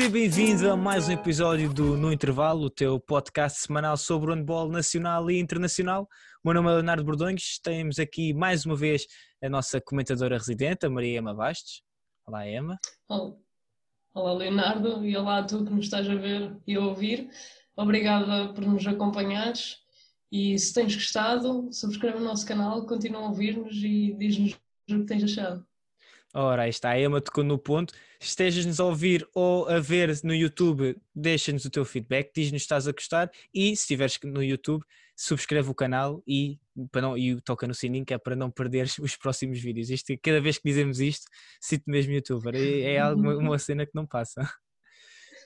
Seja bem-vindo a mais um episódio do No Intervalo, o teu podcast semanal sobre o handball nacional e internacional. O meu nome é Leonardo Bordões, temos aqui mais uma vez a nossa comentadora residente, a Maria Ema Bastos. Olá, Ema. Olá, Leonardo, e olá a tu que nos estás a ver e a ouvir. Obrigada por nos acompanhares e se tens gostado, subscreve o nosso canal, continua a ouvir-nos e diz-nos o que tens achado. Ora, aí está, a Emma tocou no ponto. Estejas-nos a ouvir ou a ver no YouTube, deixa-nos o teu feedback, diz-nos se estás a gostar e se estiveres no YouTube, subscreve o canal e, para não, e toca no sininho que é para não perderes os próximos vídeos. Isto, cada vez que dizemos isto, cito mesmo youtuber, é, é algo, uma cena que não passa.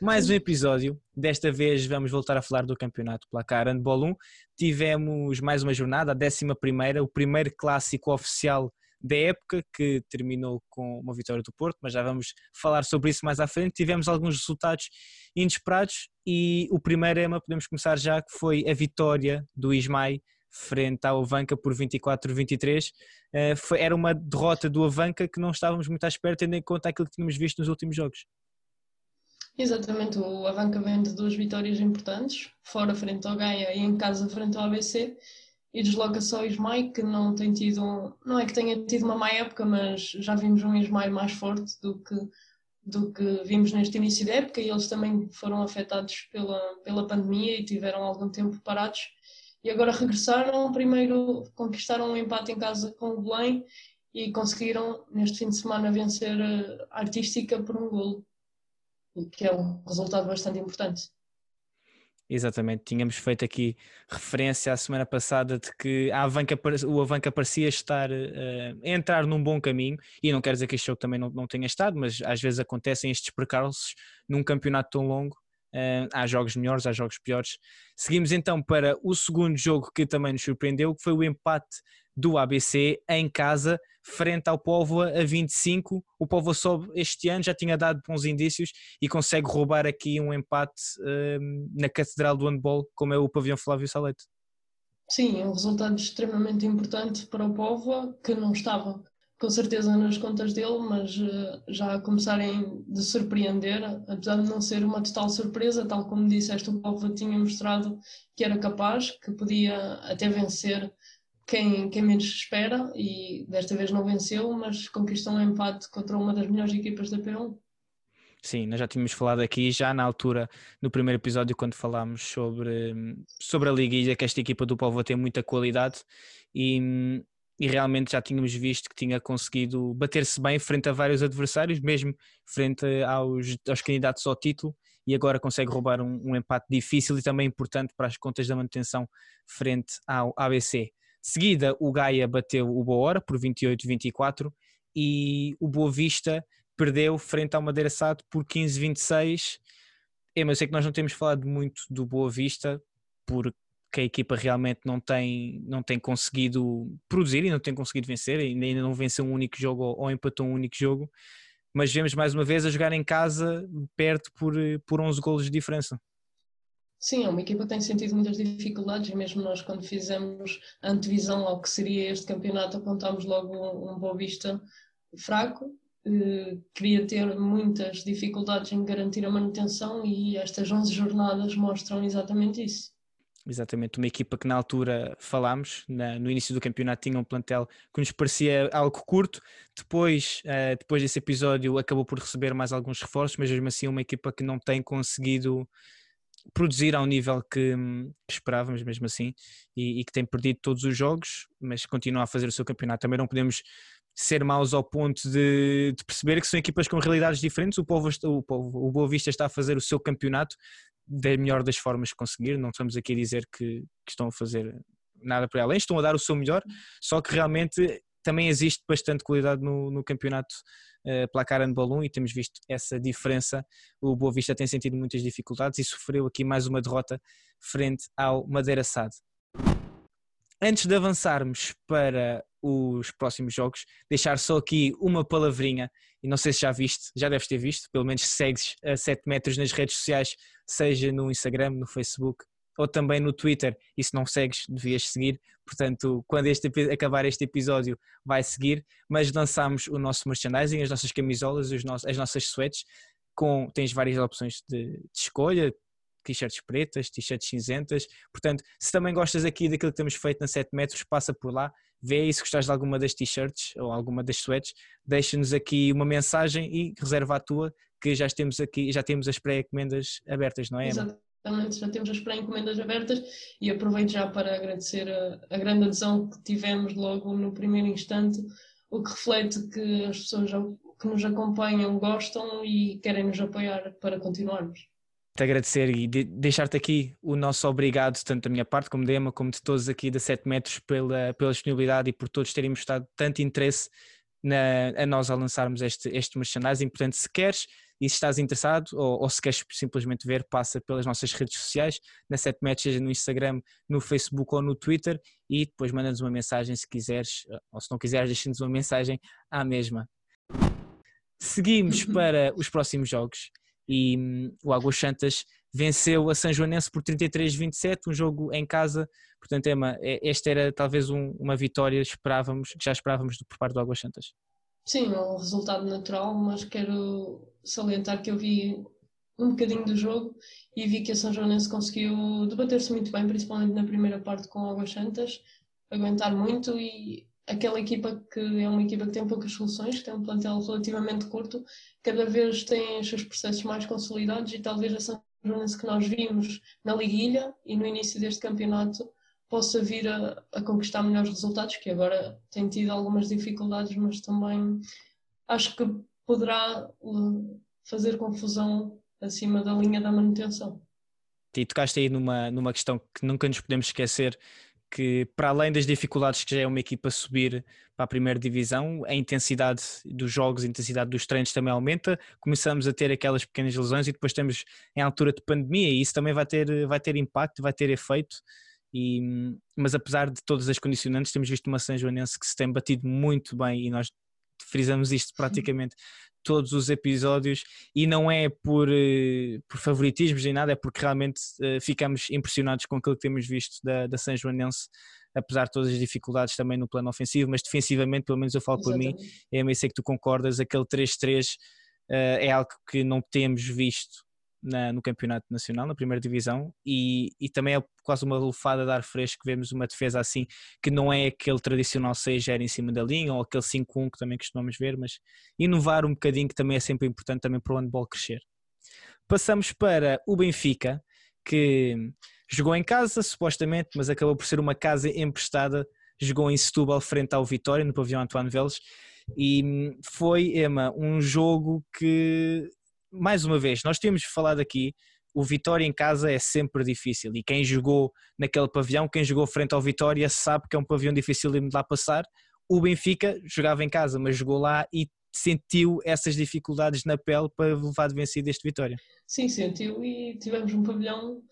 Mais um episódio, desta vez vamos voltar a falar do campeonato Placar Handball 1. Tivemos mais uma jornada, a décima primeira, o primeiro clássico oficial da época, que terminou com uma vitória do Porto, mas já vamos falar sobre isso mais à frente. Tivemos alguns resultados inesperados e o primeiro, Emma, podemos começar já, que foi a vitória do Ismael frente ao Avanca por 24-23. Eh, era uma derrota do Avanca que não estávamos muito à espera, tendo em conta aquilo que tínhamos visto nos últimos jogos. Exatamente, o Avanca vem de duas vitórias importantes, fora frente ao Gaia e em casa frente ao ABC, e desloca-se ao Ismael, que não tem tido, não é que tenha tido uma má época, mas já vimos um Ismael mais forte do que, do que vimos neste início da época, e eles também foram afetados pela, pela pandemia e tiveram algum tempo parados, e agora regressaram, primeiro conquistaram um empate em casa com o Belém, e conseguiram neste fim de semana vencer a Artística por um golo, que é um resultado bastante importante. Exatamente, tínhamos feito aqui referência a semana passada de que a Avanca, o Avanca parecia estar uh, entrar num bom caminho, e não quer dizer que este jogo também não, não tenha estado, mas às vezes acontecem estes percalços num campeonato tão longo. Uh, há jogos melhores, há jogos piores. Seguimos então para o segundo jogo que também nos surpreendeu, que foi o empate do ABC em casa, frente ao Póvoa a 25. O Póvoa sobe este ano, já tinha dado bons indícios e consegue roubar aqui um empate um, na Catedral do Handball, como é o pavilhão Flávio Salete. Sim, é um resultado extremamente importante para o Póvoa, que não estava com certeza nas contas dele, mas uh, já começarem de surpreender, apesar de não ser uma total surpresa, tal como disseste, o Póvoa tinha mostrado que era capaz, que podia até vencer quem, quem menos espera e desta vez não venceu, mas conquistou um empate contra uma das melhores equipas da P1. Sim, nós já tínhamos falado aqui, já na altura, no primeiro episódio, quando falámos sobre, sobre a e que esta equipa do Povo tem muita qualidade e, e realmente já tínhamos visto que tinha conseguido bater-se bem frente a vários adversários, mesmo frente aos, aos candidatos ao título, e agora consegue roubar um, um empate difícil e também importante para as contas da manutenção frente ao ABC. Seguida, o Gaia bateu o Boa Hora por 28-24 e o Boa Vista perdeu frente ao Madeira Sado por 15-26. É, mas eu sei que nós não temos falado muito do Boa Vista porque a equipa realmente não tem, não tem conseguido produzir e não tem conseguido vencer, ainda não venceu um único jogo ou empatou um único jogo, mas vemos mais uma vez a jogar em casa perto por, por 11 golos de diferença. Sim, é uma equipa que tem sentido muitas dificuldades e mesmo nós quando fizemos a antevisão ao que seria este campeonato apontámos logo um, um Boa Vista fraco, eh, queria ter muitas dificuldades em garantir a manutenção e estas 11 jornadas mostram exatamente isso. Exatamente, uma equipa que na altura falámos, na, no início do campeonato tinha um plantel que nos parecia algo curto, depois, uh, depois desse episódio acabou por receber mais alguns reforços, mas mesmo assim uma equipa que não tem conseguido produzir ao nível que, que esperávamos mesmo assim e, e, que tem perdido todos os jogos, mas continua a fazer o seu campeonato. Também não podemos ser maus ao ponto de, de perceber que são equipas com realidades diferentes. O povo, o povo, o Boa Vista está a fazer o seu campeonato da melhor das formas que conseguir. Não estamos aqui a dizer que, que estão a fazer nada para além, estão a dar o seu melhor, só que realmente também existe bastante qualidade no, no campeonato placar handball 1 e temos visto essa diferença. O Boa Vista tem sentido muitas dificuldades e sofreu aqui mais uma derrota frente ao Madeira SAD. Antes de avançarmos para os próximos jogos, deixar só aqui uma palavrinha, e não sei se já viste, já deves ter visto, pelo menos segues a 7 metros nas redes sociais, seja no Instagram, no Facebook ou também no Twitter, e se não segues, devias seguir. Portanto, quando este, acabar este episódio, vai seguir. Mas lançámos o nosso merchandising, as nossas camisolas, os nossos, as nossas sweats. com, tens várias opções de, de escolha, t-shirts pretas, t-shirts cinzentas. Portanto, se também gostas aqui daquilo que temos feito na 7 metros, passa por lá, vê aí se gostas de alguma das t-shirts ou alguma das sweats, deixa-nos aqui uma mensagem e reserva a tua, que já temos aqui, já temos as pré-encomendas abertas, não é? Emma? Exatamente, já temos as pré-encomendas abertas e aproveito já para agradecer a, a grande adesão que tivemos logo no primeiro instante, o que reflete que as pessoas que nos acompanham gostam e querem nos apoiar para continuarmos te agradecer e de deixar-te aqui o nosso obrigado, tanto da minha parte como da Emma, como de todos aqui da 7 metros, pela, pela disponibilidade e por todos terem mostrado tanto interesse na, a nós a lançarmos este, este merchandising. Portanto, se queres e se estás interessado ou, ou, se queres simplesmente ver, passa pelas nossas redes sociais, na 7 metros, seja no Instagram, no Facebook ou no Twitter e depois manda-nos uma mensagem se quiseres, ou se não quiseres, deixa-nos uma mensagem à mesma. Seguimos para os próximos jogos e hum, o Águas Santas venceu a São Joanense por 33-27, um jogo em casa. Portanto, Emma, esta era talvez um, uma vitória esperávamos, que já esperávamos por parte do Águas Santas. Sim, é um resultado natural, mas quero salientar que eu vi um bocadinho do jogo e vi que a São Joanense conseguiu debater-se muito bem, principalmente na primeira parte com Águas Santas, aguentar muito e aquela equipa que é uma equipa que tem poucas soluções, que tem um plantel relativamente curto, cada vez tem os seus processos mais consolidados e talvez a São Joanense que nós vimos na liguilha e no início deste campeonato possa vir a, a, conquistar melhores resultados, que agora tem tido algumas dificuldades, mas também acho que poderá uh, fazer confusão acima da linha da manutenção. E tocaste aí numa, numa questão que nunca nos podemos esquecer, que para além das dificuldades que já é uma equipa subir para a primeira divisão, a intensidade dos jogos, a intensidade dos treinos também aumenta, começamos a ter aquelas pequenas lesões e depois estamos em altura de pandemia e isso também vai ter, vai ter impacto, vai ter efeito. E, mas apesar de todas as condicionantes, temos visto uma São Joanense que se tem batido muito bem e nós frisamos isto praticamente todos os episódios e não é por, eh, por favoritismos nem nada, é porque realmente uh, ficamos impressionados com aquilo que temos visto da, da São Joanense, apesar de todas as dificuldades também no plano ofensivo, mas defensivamente, pelo menos eu falo Exatamente. por mim, é eu sei que tu concordas, aquele 3-3 uh, eh, é algo que não temos visto na, no campeonato nacional, na primeira divisão, e, e também é quase uma lufada de ar fresco que vemos uma defesa assim, que não é aquele tradicional 6 em cima da linha, ou aquele 5-1 que também costumamos ver, mas inovar um bocadinho que também é sempre importante também para o handball crescer. Passamos para o Benfica, que jogou em casa, supostamente, mas acabou por ser uma casa emprestada, jogou em Setúbal frente ao Vitória, no pavilhão Antoine Veles, e foi, Emma, um jogo que mais uma vez, nós temos falado aqui, o Vitória em casa é sempre difícil e quem jogou naquele pavilhão, quem jogou frente ao Vitória sabe que é um pavilhão difícil de lá passar. O Benfica jogava em casa, mas jogou lá e sentiu essas dificuldades na pele para levar de vencido este Vitória. Sim, sentiu e tivemos um pavilhão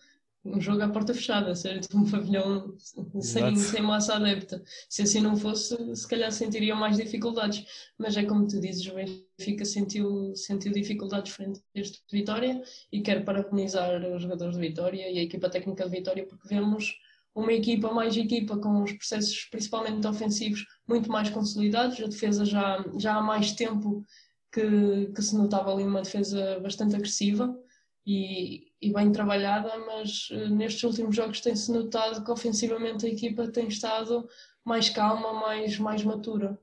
um jogo à porta fechada, certo? Um pavilhão sem, sem massa adepta. Se assim não fosse, se calhar sentiriam mais dificuldades. Mas é como tu dizes, o Benfica sentiu, sentiu dificuldades frente a este Vitória e quero parabenizar os jogadores de Vitória e a equipa técnica de Vitória porque vemos uma equipa mais equipa com os processos principalmente ofensivos muito mais consolidados. A defesa já, já há mais tempo que, que se notava ali uma defesa bastante agressiva e, e bem trabalhada, mas uh, nestes últimos jogos tem-se notado que ofensivamente a equipa tem estado mais calma, mais, mais matura.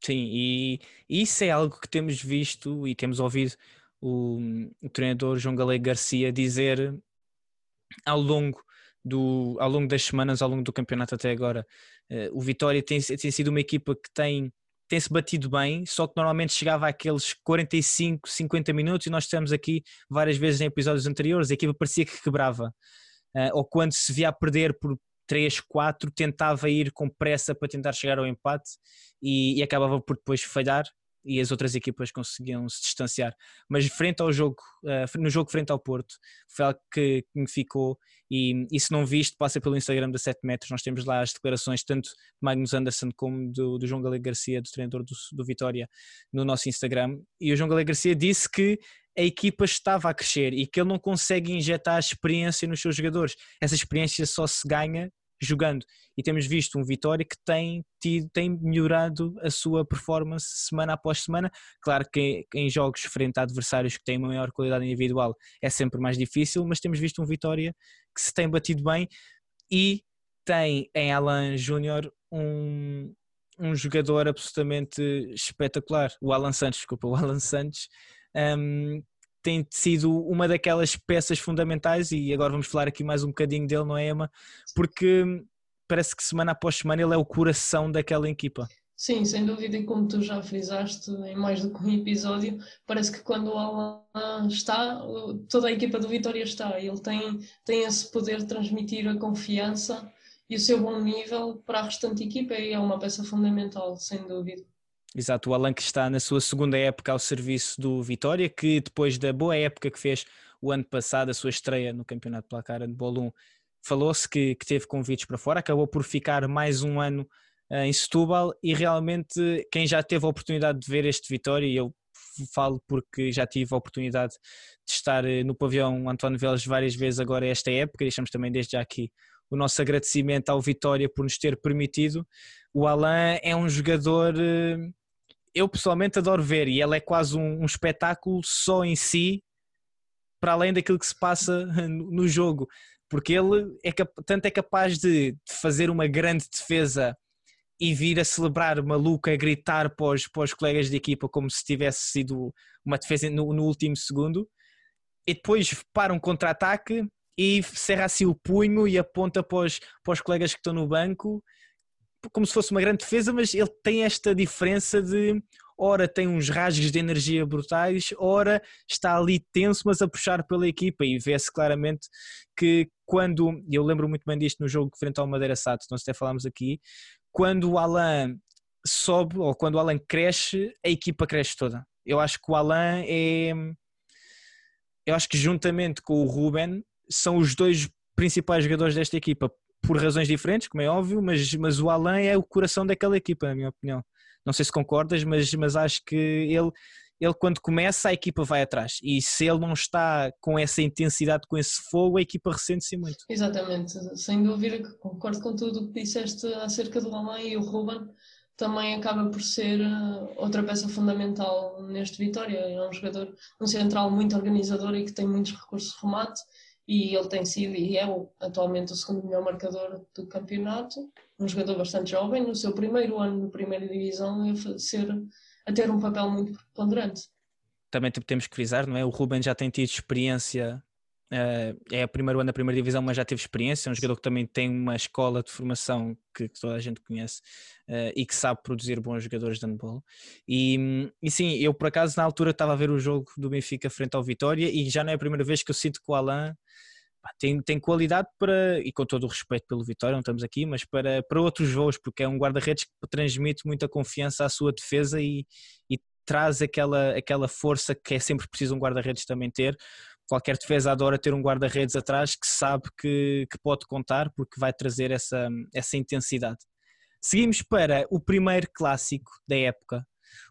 Sim, e isso é algo que temos visto e temos ouvido o, o treinador João Galego Garcia dizer ao longo do, ao longo das semanas, ao longo do campeonato até agora. Uh, o Vitória tem, tem sido uma equipa que tem tem-se batido bem, só que normalmente chegava àqueles 45, 50 minutos e nós estamos aqui várias vezes em episódios anteriores, a equipa parecia que quebrava. Uh, ou quando se via a perder por 3, 4, tentava ir com pressa para tentar chegar ao empate e, e acabava por depois falhar e as outras equipas conseguiam se distanciar. Mas frente ao jogo, uh, no jogo frente ao Porto, foi algo que, me ficou. E, e, se não viste, passa pelo Instagram da 7 metros. Nós temos lá as declarações tanto de Magnus Anderson como do, do João Galego Garcia, do treinador do, do Vitória, no nosso Instagram. E o João Galego Garcia disse que a equipa estava a crescer e que ele não consegue injetar experiência nos seus jogadores. Essa experiência só se ganha jogando. E temos visto um Vitória que tem, tido, tem melhorado a sua performance semana após semana. Claro que em jogos frente a adversários que têm uma maior qualidade individual é sempre mais difícil, mas temos visto um Vitória que se tem batido bem e tem em Alan Júnior um, um jogador absolutamente espetacular, o Alan Santos, desculpa, o Alan Santos. Um, tem sido uma daquelas peças fundamentais e agora vamos falar aqui mais um bocadinho dele, não é, Emma? Porque parece que semana após semana ele é o coração daquela equipa. Sim, sem dúvida, e como tu já frisaste em mais do que um episódio, parece que quando o Alan está, toda a equipa do Vitória está. Ele tem, tem esse poder de transmitir a confiança e o seu bom nível para a restante equipa e é uma peça fundamental, sem dúvida. Exato, o Alan que está na sua segunda época ao serviço do Vitória, que depois da boa época que fez o ano passado, a sua estreia no Campeonato Placar Handball 1, falou-se que, que, teve convites para fora, acabou por ficar mais um ano uh, em Setúbal e realmente quem já teve a oportunidade de ver este Vitória, e eu falo porque já tive a oportunidade de estar uh, no pavilhão António Veles várias vezes agora esta época, deixamos também desde já aqui o nosso agradecimento ao Vitória por nos ter permitido. O Alain é um jogador uh, eu pessoalmente adoro ver e ela é quase um, um espetáculo só em si, para além daquilo que se passa no jogo, porque ele é tanto é capaz de, de fazer uma grande defesa e vir a celebrar maluco, a gritar para os, para os colegas de equipa como se tivesse sido uma defesa no, no último segundo, e depois para um contra-ataque e cerra assim o punho e aponta para os, para os colegas que estão no banco como se fosse uma grande defesa, mas ele tem esta diferença de ora tem uns rasgos de energia brutais, ora está ali tenso, mas a puxar pela equipa e vê-se claramente que quando, eu lembro muito bem disto no jogo frente ao Madeira Sato, nós até falámos aqui, quando o Alan sobe ou quando o Alan cresce, a equipa cresce toda. Eu acho que o Alan é. Eu acho que juntamente com o Ruben são os dois principais jogadores desta equipa, por razões diferentes, como é óbvio, mas, mas o Alain é o coração daquela equipa, na minha opinião. Não sei se concordas, mas, mas acho que ele, ele quando começa a equipa vai atrás e se ele não está com essa intensidade, com esse fogo, a equipa ressente-se muito. Exatamente, sem dúvida que concordo com tudo o que disseste acerca do Alain e o Ruben também acaba por ser eh, outra peça fundamental neste Vitória. É um jogador, um central muito organizador e que tem muitos recursos de remate e ele tem sido e é atualmente o segundo melhor marcador do campeonato, um jogador bastante jovem, no seu primeiro ano na primeira divisão a, ser, a ter um papel muito preponderante. Também temos que frisar, não é? O Ruben já tem tido experiência, é o primeiro ano da primeira divisão, mas já teve experiência, é um jogador que também tem uma escola de formação que, que toda a gente conhece uh, e que sabe produzir bons jogadores de handball. E, e sim, eu por acaso na altura estava a ver o jogo do Benfica frente ao Vitória e já não é a primeira vez que eu sinto que o Alain tem, tem qualidade para, e com todo o respeito pelo Vitória, não estamos aqui, mas para, para outros voos, porque é um guarda-redes que transmite muita confiança à sua defesa e, e traz aquela, aquela força que é sempre preciso um guarda-redes também ter. Qualquer defesa adora ter um guarda-redes atrás que sabe que, que pode contar porque vai trazer essa, essa intensidade. Seguimos para o primeiro clássico da época,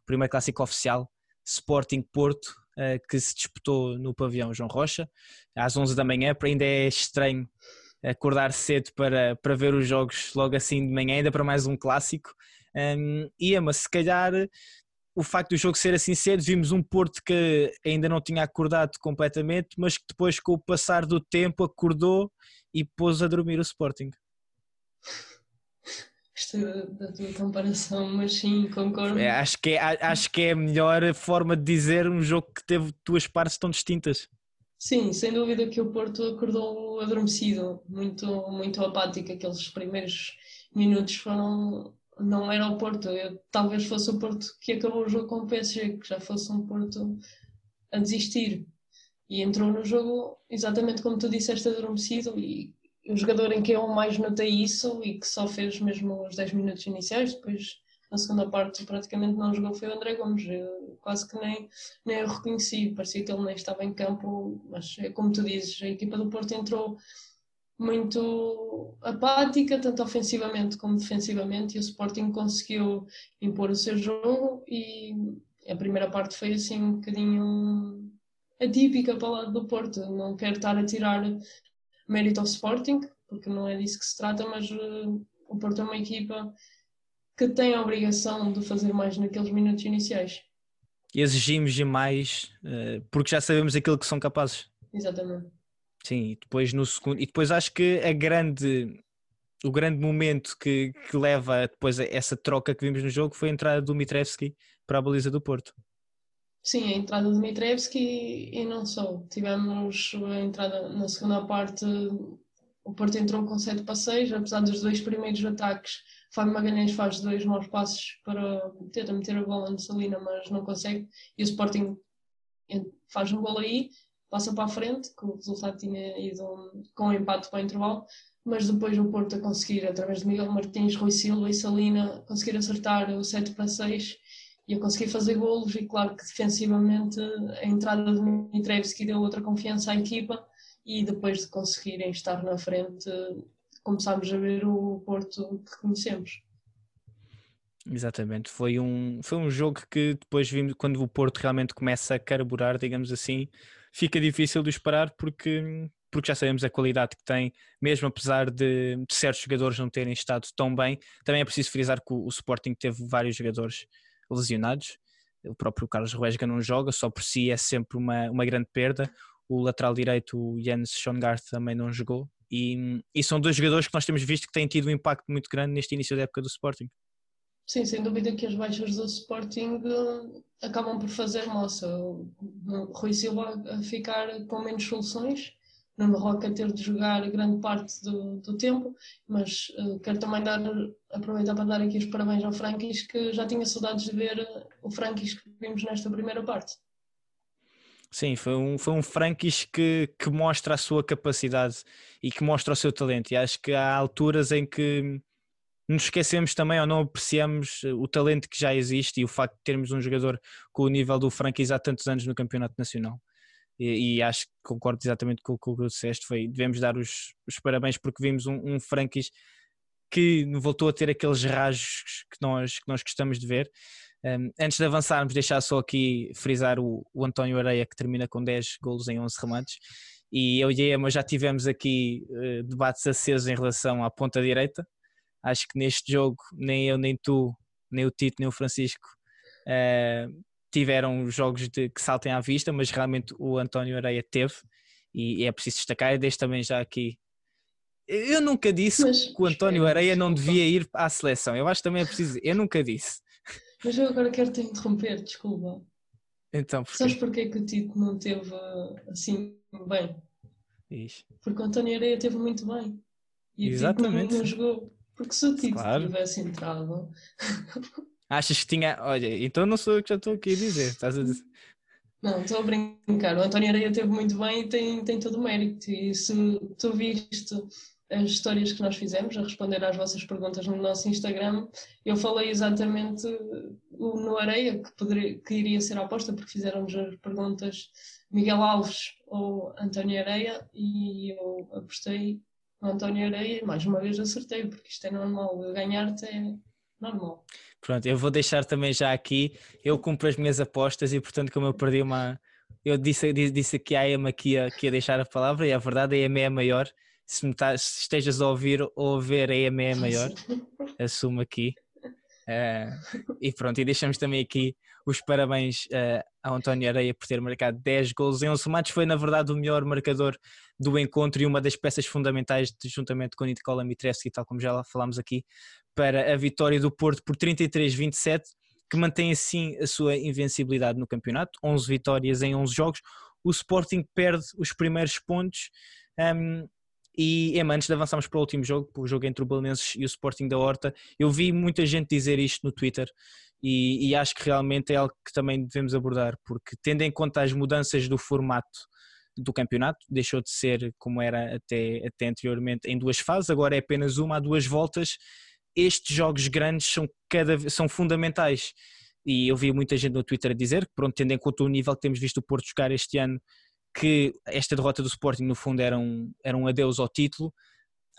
o primeiro clássico oficial, Sporting Porto, eh, que se disputou no pavilhão João Rocha, às 11 da manhã, para ainda é estranho acordar cedo para, para ver os jogos logo assim de manhã, ainda para mais um clássico. Um, e mas se calhar o facto do jogo ser assim cedo, vimos um Porto que ainda não tinha acordado completamente, mas que depois, com o passar do tempo, acordou e pôs a dormir o Sporting da tua comparação, mas sim, concordo. É, acho, que é, acho que é a melhor forma de dizer um jogo que teve duas partes tão distintas. Sim, sem dúvida que o Porto acordou adormecido, muito, muito apático. Aqueles primeiros minutos foram. Não era o Porto, Eu, talvez fosse o Porto que acabou o jogo com o PSG, que já fosse um Porto a desistir. E entrou no jogo exatamente como tu disseste, adormecido. E o jogador em que eu mais notei isso e que só fez mesmo os 10 minutos iniciais, depois na segunda parte praticamente não jogou foi o André Gomes, eu quase que nem, nem o reconheci, parecia que ele nem estava em campo, mas é como tu dizes, a equipa do Porto entrou muito apática, tanto ofensivamente como defensivamente, e o Sporting conseguiu impor o seu jogo e a primeira parte foi assim um bocadinho atípica para o lado do Porto, não quero estar a tirar mérito ao Sporting, porque não é disso que se trata, mas uh, o Porto é uma equipa que tem a obrigação de fazer mais naqueles minutos iniciais. Exigimos mais uh, porque já sabemos aquilo que são capazes. Exatamente. Sim, e depois no segundo, e depois acho que a grande o grande momento que, que leva depois a essa troca que vimos no jogo foi a entrada do Mitrevski para a baliza do Porto. Sim, a entrada do Mitrevski e não só. Tivemos a entrada na segunda parte, o Porto entrou com 7 passeios, apesar dos dois primeiros ataques. Fábio Magalhães faz dois maus passos para tentar meter a bola no Salina, mas não consegue. E o Sporting faz um gol aí, passa para a frente, que o resultado tinha ido com um empate para o intervalo mas depois o Porto a conseguir, através de Miguel Martins, Rui Silva e Salina, conseguir acertar o 7 para 6 e a conseguir fazer golos e claro que defensivamente a entrada de Mitrevski deu outra confiança à equipa e depois de conseguirem estar na frente começámos a ver o Porto que conhecemos. Exatamente, foi um, foi um jogo que depois vimos quando o Porto realmente começa a carburar, digamos assim, fica difícil de esperar porque porque já sabemos a qualidade que tem, mesmo apesar de, de certos jogadores não terem estado tão bem. Também é preciso frisar que o, o Sporting teve vários jogadores lesionados. O próprio Carlos Ruesga não joga, só por si é sempre uma, uma grande perda. O lateral direito, o Jens Schongard, também não jogou. E, e são dois jogadores que nós temos visto que têm tido um impacto muito grande neste início da época do Sporting. Sim, sem dúvida que as baixas do Sporting eh, acabam por fazer moça. O Rui Silva a ficar com menos soluções Nuno Roca ter de jogar grande parte do, do tempo, mas uh, quero também dar, aproveitar para dar aqui os parabéns ao Frankis, que já tinha saudades de ver o Frankis que vimos nesta primeira parte. Sim, foi um, foi um Frankis que, que mostra a sua capacidade e que mostra o seu talento. E acho que há alturas em que nos esquecemos também ou não apreciamos o talento que já existe e o facto de termos um jogador com o nível do Frankis há tantos anos no Campeonato Nacional e, e, acho que concordo exatamente com, o que disseste, foi, devemos dar os, os parabéns porque vimos um, um Frankis que voltou a ter aqueles rajos que nós, que nós gostamos de ver. Um, antes de avançarmos, deixar só aqui frisar o, o António Areia que termina com 10 golos em 11 remates e eu e a Emma já tivemos aqui uh, debates acesos em relação à ponta direita. Acho que neste jogo nem eu, nem tu, nem o Tito, nem o Francisco uh, tiveram jogos de, que saltem à vista, mas realmente o António Areia teve e, é preciso destacar. E deixo também já aqui. Eu nunca disse mas, que o António Areia não devia ir à seleção. Eu acho que também é preciso. Eu nunca disse. Mas eu agora quero te interromper, desculpa. Então, porquê? Sabes porquê que o Tito não teve assim bem? Ixi. Porque o António Areia teve muito bem. E Exatamente. não jogou. Porque se o Tito claro. tivesse entrado, Achas que tinha. Olha, então não sou eu que já estou aqui a dizer, estás a dizer. Não, estou a brincar. O António Areia teve muito bem e tem, tem todo o mérito. E se tu viste as histórias que nós fizemos a responder às vossas perguntas no nosso Instagram, eu falei exatamente no Areia que, poderia, que iria ser a aposta, porque fizeram-nos as perguntas Miguel Alves ou António Areia e eu apostei António Areia mais uma vez acertei, porque isto é normal. Ganhar-te é normal. Pronto, eu vou deixar também já aqui. Eu cumpro as minhas apostas e, portanto, como eu perdi uma. Eu disse, disse aqui à Emma que ia, que ia deixar a palavra e a verdade é a EMA é maior. Se, me tá, se estejas a ouvir ou a ver, a EMA é maior. Assumo aqui. Uh, e pronto, e deixamos também aqui os parabéns uh, ao António Areia por ter marcado 10 gols em 11 remates. Foi, na verdade, o melhor marcador do encontro e uma das peças fundamentais, juntamente com o Nikola Mitreski, tal como já falámos aqui, para a vitória do Porto por 33-27, que mantém assim a sua invencibilidade no campeonato, 11 vitórias em 11 jogos. O Sporting perde os primeiros pontos. Um, e Emma, antes de avançarmos para o último jogo, o jogo entre o Belenenses e o Sporting da Horta, eu vi muita gente dizer isto no Twitter e, e, acho que realmente é algo que também devemos abordar, porque tendo em conta as mudanças do formato do campeonato, deixou de ser como era até, até anteriormente em duas fases, agora é apenas uma a duas voltas estes jogos grandes são, cada, são fundamentais. E eu vi muita gente no Twitter dizer que, pronto, tendo em conta o nível que temos visto o Porto jogar este ano, que esta derrota do Sporting, no fundo, era um, era um adeus ao título.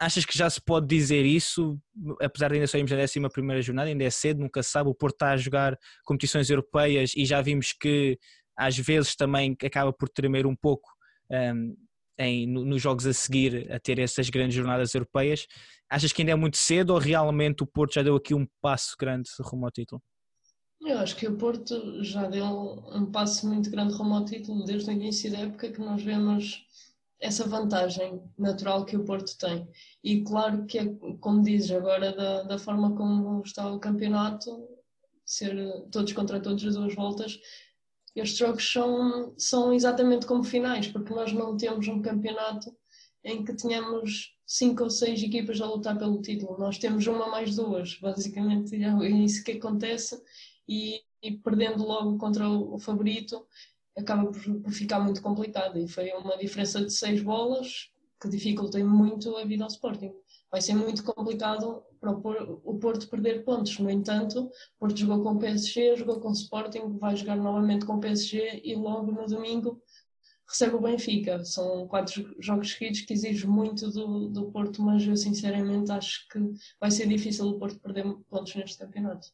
Achas que já se pode dizer isso, apesar de ainda só irmos na 11 primeira jornada, ainda é cedo, nunca sabe, o Porto está a jogar competições europeias e já vimos que às vezes também acaba por tremer um pouco um, em, nos jogos a seguir a ter essas grandes jornadas europeias. Achas que ainda é muito cedo ou realmente o Porto já deu aqui um passo grande rumo ao título? Eu acho que o Porto já deu um passo muito grande rumo ao título desde o início da época que nós vemos essa vantagem natural que o Porto tem. E claro que é, como dizes agora, da, da forma como está o campeonato, ser todos contra todos as duas voltas, estes jogos são, são exatamente como finais, porque nós não temos um campeonato em que tenhamos cinco ou seis equipas a lutar pelo título. Nós temos uma mais duas, basicamente é isso que acontece e, e perdendo logo contra o, favorito acaba por, por, ficar muito complicado e foi uma diferença de seis bolas que dificulta muito a vida ao Sporting. Vai ser muito complicado para o Porto perder pontos. No entanto, o Porto jogou com o PSG, jogou com o Sporting, vai jogar novamente com o PSG e logo no domingo recebe o Benfica. São quatro jogos seguidos que exigem muito do, do Porto, mas eu sinceramente acho que vai ser difícil o Porto perder pontos neste campeonato.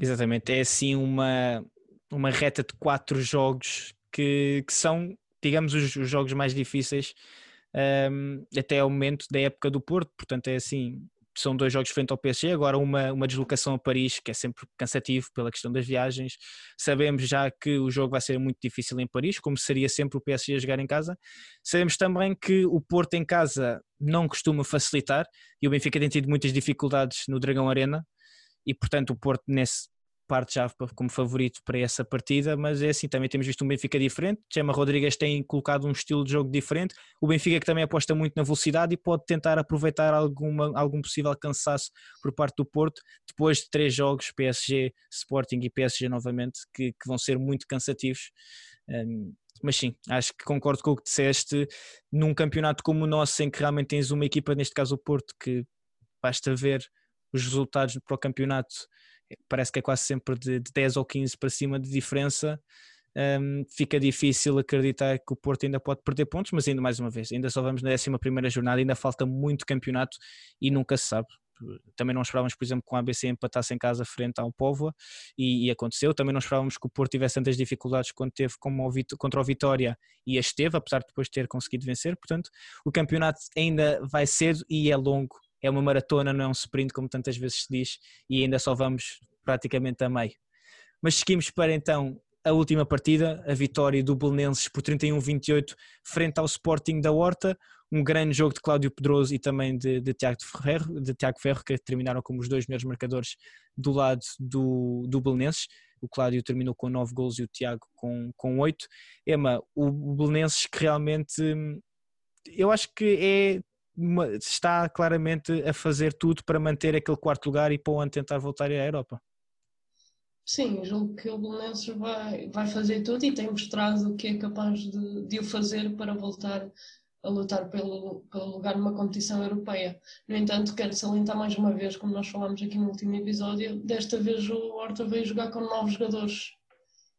Exatamente, é assim uma, uma reta de quatro jogos que, que são, digamos, os, os jogos mais difíceis um, até ao momento da época do Porto, portanto é assim, são dois jogos frente ao PSG, agora uma, uma deslocação a Paris, que é sempre cansativo pela questão das viagens. Sabemos já que o jogo vai ser muito difícil em Paris, como seria sempre o PSG a jogar em casa. Sabemos também que o Porto em casa não costuma facilitar e o Benfica tem tido muitas dificuldades no Dragão Arena e, portanto, o Porto nesse parte já como favorito para essa partida, mas é assim, também temos visto um Benfica diferente, Chema Rodrigues tem colocado um estilo de jogo diferente, o Benfica que também aposta muito na velocidade e pode tentar aproveitar alguma, algum possível cansaço por parte do Porto, depois de três jogos, PSG, Sporting e PSG novamente, que, que vão ser muito cansativos, um, mas sim, acho que concordo com o que disseste, num campeonato como o nosso, em que realmente tens uma equipa, neste caso o Porto, que basta ver os resultados para o campeonato parece que é quase sempre de, de 10 ou 15 para cima de diferença. Um, fica difícil acreditar que o Porto ainda pode perder pontos, mas ainda mais uma vez, ainda só vamos na 11 jornada, ainda falta muito campeonato e nunca se sabe. Também não esperávamos, por exemplo, que o ABC empatasse em casa frente ao Póvoa e, e, aconteceu. Também não esperávamos que o Porto tivesse tantas dificuldades quando teve como o, contra o Vitória e as teve, apesar de depois ter conseguido vencer. Portanto, o campeonato ainda vai cedo e é longo é uma maratona, não é um sprint, como tantas vezes se diz, e ainda só vamos praticamente a meio. Mas seguimos para então a última partida, a vitória do Belenenses por 31-28 frente ao Sporting da Horta, um grande jogo de Cláudio Pedroso e também de, de, Tiago Ferreiro, de Tiago Ferro, que terminaram como os dois melhores marcadores do lado do, do Belenenses. O Cláudio terminou com 9 gols e o Tiago com, com 8. Ema, o Belenenses que realmente eu acho que é está claramente a fazer tudo para manter aquele quarto lugar e para o ano tentar voltar à Europa. Sim, julgo que o Belenenses vai, vai fazer tudo e tem mostrado que é capaz de, de o fazer para voltar a lutar pelo, pelo lugar numa competição europeia. No entanto, quero salientar mais uma vez, como nós falámos aqui no último episódio, desta vez o Horta veio jogar com novos jogadores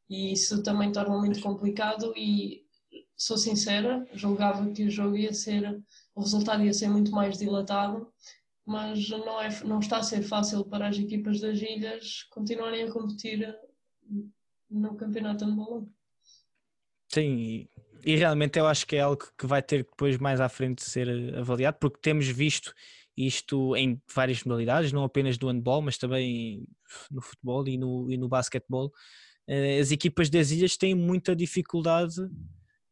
e isso também torna muito complicado e sou sincera, julgava que o jogo ia ser o resultado ia ser muito mais dilatado, mas não, é, não está a ser fácil para as equipas das ilhas continuarem a competir no campeonato andaluz. Sim, e, e realmente eu acho que é algo que vai ter depois mais à frente de ser avaliado, porque temos visto isto em várias modalidades, não apenas no handball, mas também no futebol e no, e no basquetebol. Eh, as equipas das ilhas têm muita dificuldade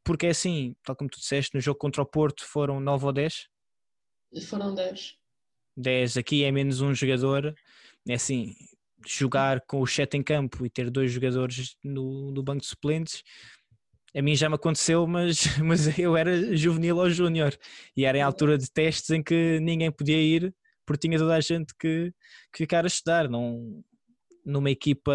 porque é assim, tal como tu disseste, no jogo contra o Porto foram 9 ou 10? Foram 10. 10, aqui é menos um jogador, é assim, jogar com o Chet em campo e ter dois jogadores no, no banco de suplentes, a mim já me aconteceu, mas, mas eu era juvenil ou júnior e era em altura de testes em que ninguém podia ir porque tinha toda a gente que, que ficar a estudar. Não, numa equipa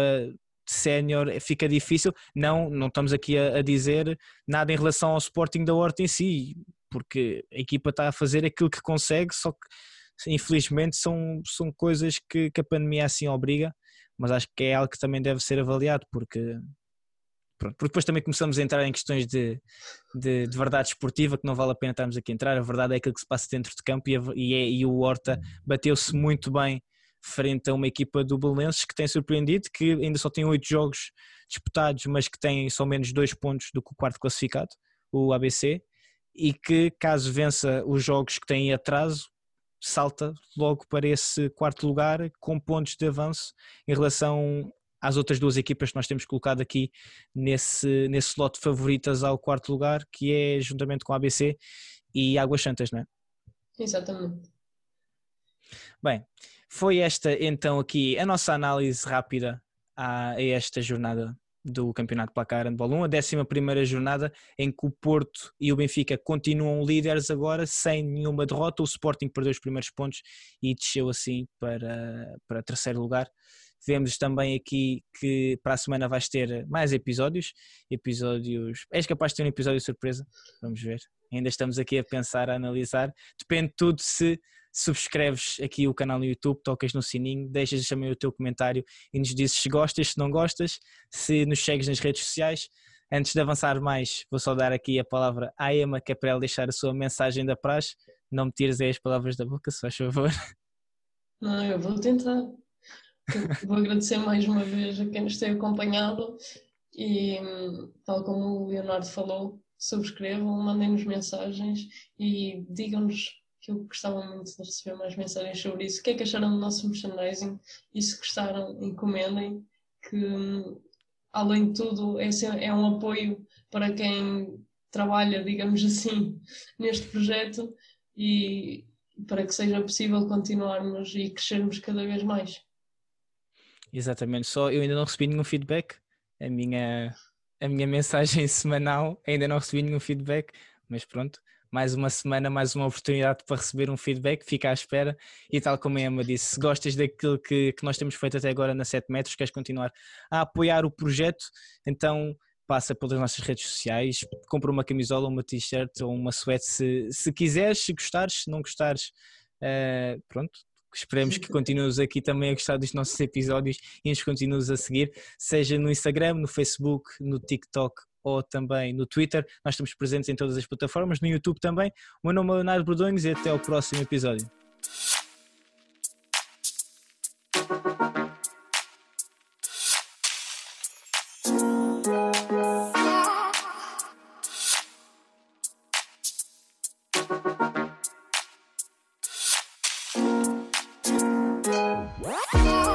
sénior fica difícil. Não, não estamos aqui a, a, dizer nada em relação ao Sporting da Horta em si, porque a equipa está a fazer aquilo que consegue, só que infelizmente são, são coisas que, que a pandemia assim obriga, mas acho que é algo que também deve ser avaliado, porque Pronto, porque depois também começamos a entrar em questões de, de, de, verdade esportiva que não vale a pena estarmos aqui a entrar. A verdade é aquilo que se passa dentro de campo e, a, e, é, e o Horta bateu-se muito bem frente a uma equipa do Belenenses que tem surpreendido, que ainda só tem oito jogos disputados, mas que tem só menos dois pontos do que o quarto classificado, o ABC, e que, caso vença os jogos que têm atraso, salta logo para esse quarto lugar com pontos de avanço em relação às outras duas equipas que nós temos colocado aqui nesse, nesse slot favoritas ao quarto lugar, que é juntamente com a ABC e Águas Santas, não é? Exatamente. Bem, foi esta então aqui a nossa análise rápida a, a esta jornada do Campeonato Placar Handball 1, a 11 jornada em que o Porto e o Benfica continuam líderes agora, sem nenhuma derrota. O Sporting perdeu os primeiros pontos e desceu assim para, para terceiro lugar. Vemos também aqui que para a semana vais ter mais episódios. Episódios. És capaz de ter um episódio surpresa? Vamos ver. Ainda estamos aqui a pensar, a analisar. Depende tudo se subscreves aqui o canal no YouTube, tocas no sininho, deixas também o teu comentário e nos dizes se gostas, se não gostas, se nos segues nas redes sociais. Antes de avançar mais, vou só dar aqui a palavra à Emma, que é para ela deixar a sua mensagem da praxe. Não me tires aí as palavras da boca, se faz favor. Não, eu vou tentar. vou agradecer mais uma vez a quem nos tem acompanhado e, tal como o Leonardo falou, subscrevam, mandem-nos mensagens e digam-nos que eu gostava muito de receber mais mensagens sobre isso. O que é que acharam do nosso merchandising? E se gostaram, encomendem, que além de tudo é, é um apoio para quem trabalha, digamos assim, neste projeto e para que seja possível continuarmos e crescermos cada vez mais. Exatamente, só eu ainda não recebi nenhum feedback. A minha, a minha mensagem semanal ainda não recebi nenhum feedback, mas pronto, mais uma semana, mais uma oportunidade para receber um feedback, fica à espera. E tal como a Emma disse, se gostas daquilo que, que nós temos feito até agora na 7 metros, queres continuar a apoiar o projeto, então passa pelas nossas redes sociais, compra uma camisola, uma t-shirt ou uma suéte se, se quiseres, se gostares, se não gostares, uh, pronto, esperemos que continues aqui também a gostar dos nossos episódios e nos continues a seguir, seja no Instagram, no Facebook, no TikTok ou também no Twitter. Nós estamos presentes em todas as plataformas, no YouTube também. O meu nome é Leonardo Bordões e até o próximo episódio.